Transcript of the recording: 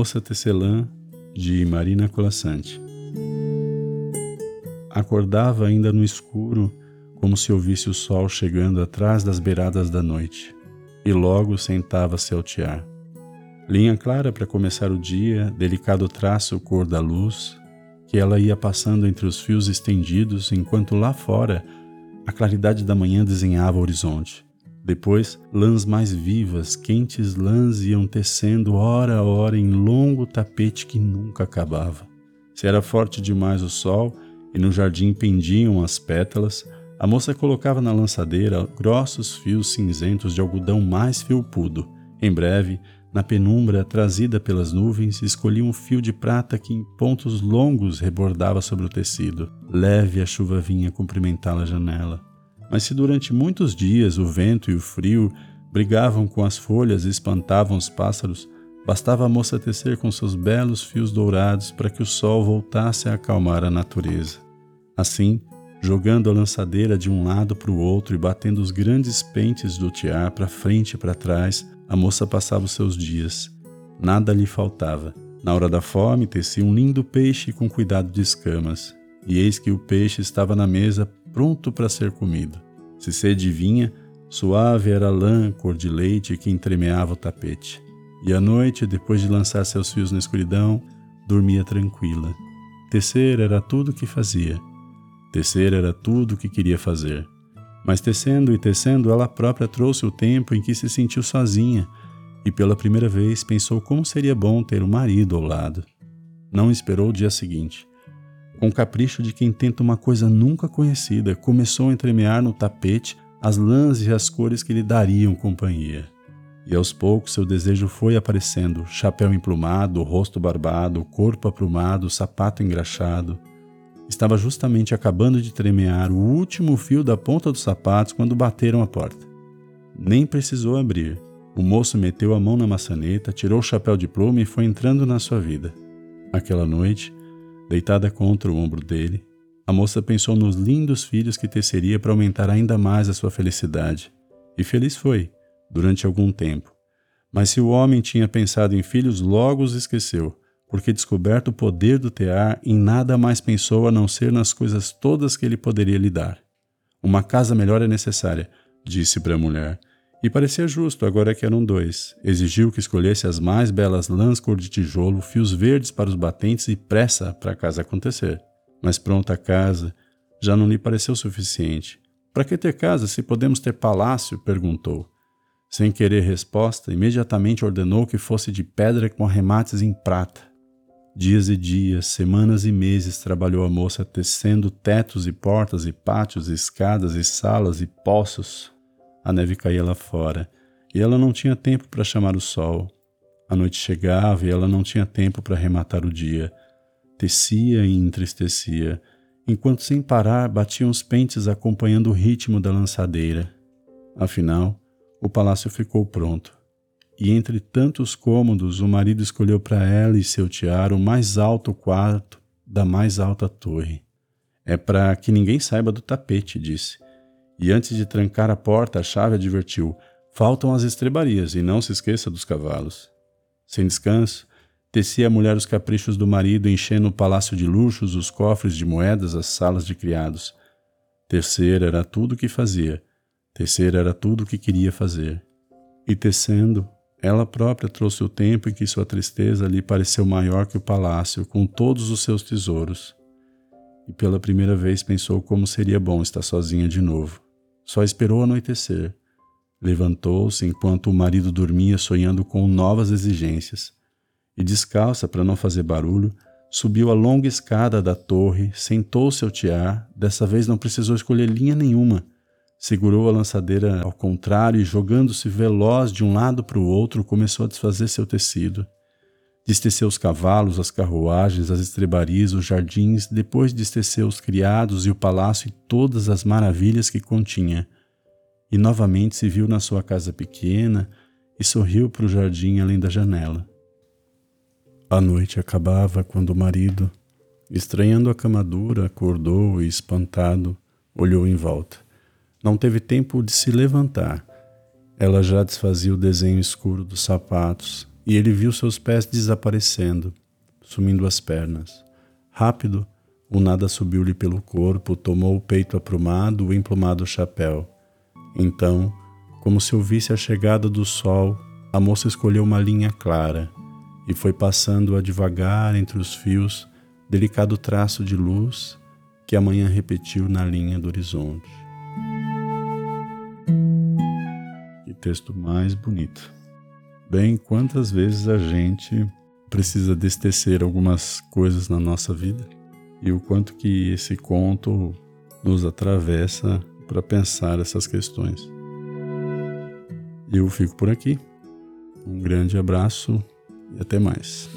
Moça Tecelã, de Marina Colassante. Acordava ainda no escuro, como se ouvisse o sol chegando atrás das beiradas da noite, e logo sentava-se ao tear. Linha clara para começar o dia, delicado traço cor da luz, que ela ia passando entre os fios estendidos, enquanto lá fora a claridade da manhã desenhava o horizonte. Depois, lãs mais vivas, quentes lãs iam tecendo hora a hora em longo tapete que nunca acabava. Se era forte demais o sol e no jardim pendiam as pétalas, a moça colocava na lançadeira grossos fios cinzentos de algodão mais felpudo. Em breve, na penumbra trazida pelas nuvens, escolhia um fio de prata que em pontos longos rebordava sobre o tecido. Leve a chuva vinha cumprimentá-la à janela. Mas se durante muitos dias o vento e o frio brigavam com as folhas e espantavam os pássaros, bastava a moça tecer com seus belos fios dourados para que o sol voltasse a acalmar a natureza. Assim, jogando a lançadeira de um lado para o outro e batendo os grandes pentes do tiar para frente e para trás, a moça passava os seus dias. Nada lhe faltava. Na hora da fome, tecia um lindo peixe com cuidado de escamas, e eis que o peixe estava na mesa pronto para ser comido. Se sede vinha, suave era a lã cor de leite que entremeava o tapete. E à noite, depois de lançar seus fios na escuridão, dormia tranquila. Tecer era tudo o que fazia. Tecer era tudo o que queria fazer. Mas tecendo e tecendo, ela própria trouxe o tempo em que se sentiu sozinha e pela primeira vez pensou como seria bom ter um marido ao lado. Não esperou o dia seguinte com capricho de quem tenta uma coisa nunca conhecida, começou a entremear no tapete as lãs e as cores que lhe dariam companhia. E aos poucos seu desejo foi aparecendo: chapéu emplumado, rosto barbado, corpo aprumado, sapato engraxado. Estava justamente acabando de tremear o último fio da ponta dos sapatos quando bateram a porta. Nem precisou abrir. O moço meteu a mão na maçaneta, tirou o chapéu de pluma e foi entrando na sua vida. Aquela noite, Deitada contra o ombro dele, a moça pensou nos lindos filhos que teceria para aumentar ainda mais a sua felicidade. E feliz foi, durante algum tempo. Mas se o homem tinha pensado em filhos, logo os esqueceu, porque descoberto o poder do tear, em nada mais pensou a não ser nas coisas todas que ele poderia lhe dar. Uma casa melhor é necessária, disse para a mulher, e parecia justo, agora que eram dois. Exigiu que escolhesse as mais belas lãs cor de tijolo, fios verdes para os batentes e pressa para a casa acontecer. Mas pronta a casa já não lhe pareceu suficiente. Para que ter casa se podemos ter palácio? perguntou. Sem querer resposta, imediatamente ordenou que fosse de pedra com arremates em prata. Dias e dias, semanas e meses trabalhou a moça tecendo tetos e portas e pátios, escadas e salas e poços, a neve caía lá fora e ela não tinha tempo para chamar o sol. A noite chegava e ela não tinha tempo para rematar o dia. Tecia e entristecia, enquanto sem parar batiam os pentes acompanhando o ritmo da lançadeira. Afinal, o palácio ficou pronto. E entre tantos cômodos, o marido escolheu para ela e seu tiara o mais alto quarto da mais alta torre. É para que ninguém saiba do tapete, disse e antes de trancar a porta, a chave advertiu: Faltam as estrebarias e não se esqueça dos cavalos. Sem descanso, tecia a mulher os caprichos do marido, enchendo o palácio de luxos, os cofres de moedas, as salas de criados. Terceira era tudo o que fazia, terceira era tudo o que queria fazer. E tecendo, ela própria trouxe o tempo em que sua tristeza lhe pareceu maior que o palácio, com todos os seus tesouros. E pela primeira vez pensou como seria bom estar sozinha de novo. Só esperou anoitecer. Levantou-se enquanto o marido dormia sonhando com novas exigências. E descalça para não fazer barulho, subiu a longa escada da torre, sentou-se ao tiar, dessa vez não precisou escolher linha nenhuma. Segurou a lançadeira ao contrário e, jogando-se veloz de um lado para o outro, começou a desfazer seu tecido. Desteceu os cavalos, as carruagens, as estrebarias, os jardins, depois desteceu os criados e o palácio e todas as maravilhas que continha. E novamente se viu na sua casa pequena e sorriu para o jardim além da janela. A noite acabava quando o marido, estranhando a cama dura, acordou e, espantado, olhou em volta. Não teve tempo de se levantar. Ela já desfazia o desenho escuro dos sapatos, e ele viu seus pés desaparecendo, sumindo as pernas. Rápido, o nada subiu-lhe pelo corpo, tomou o peito aprumado, o emplumado chapéu. Então, como se ouvisse a chegada do sol, a moça escolheu uma linha clara e foi passando-a devagar entre os fios, delicado traço de luz que a manhã repetiu na linha do horizonte. Que texto mais bonito. Bem, quantas vezes a gente precisa destecer algumas coisas na nossa vida e o quanto que esse conto nos atravessa para pensar essas questões. Eu fico por aqui. Um grande abraço e até mais.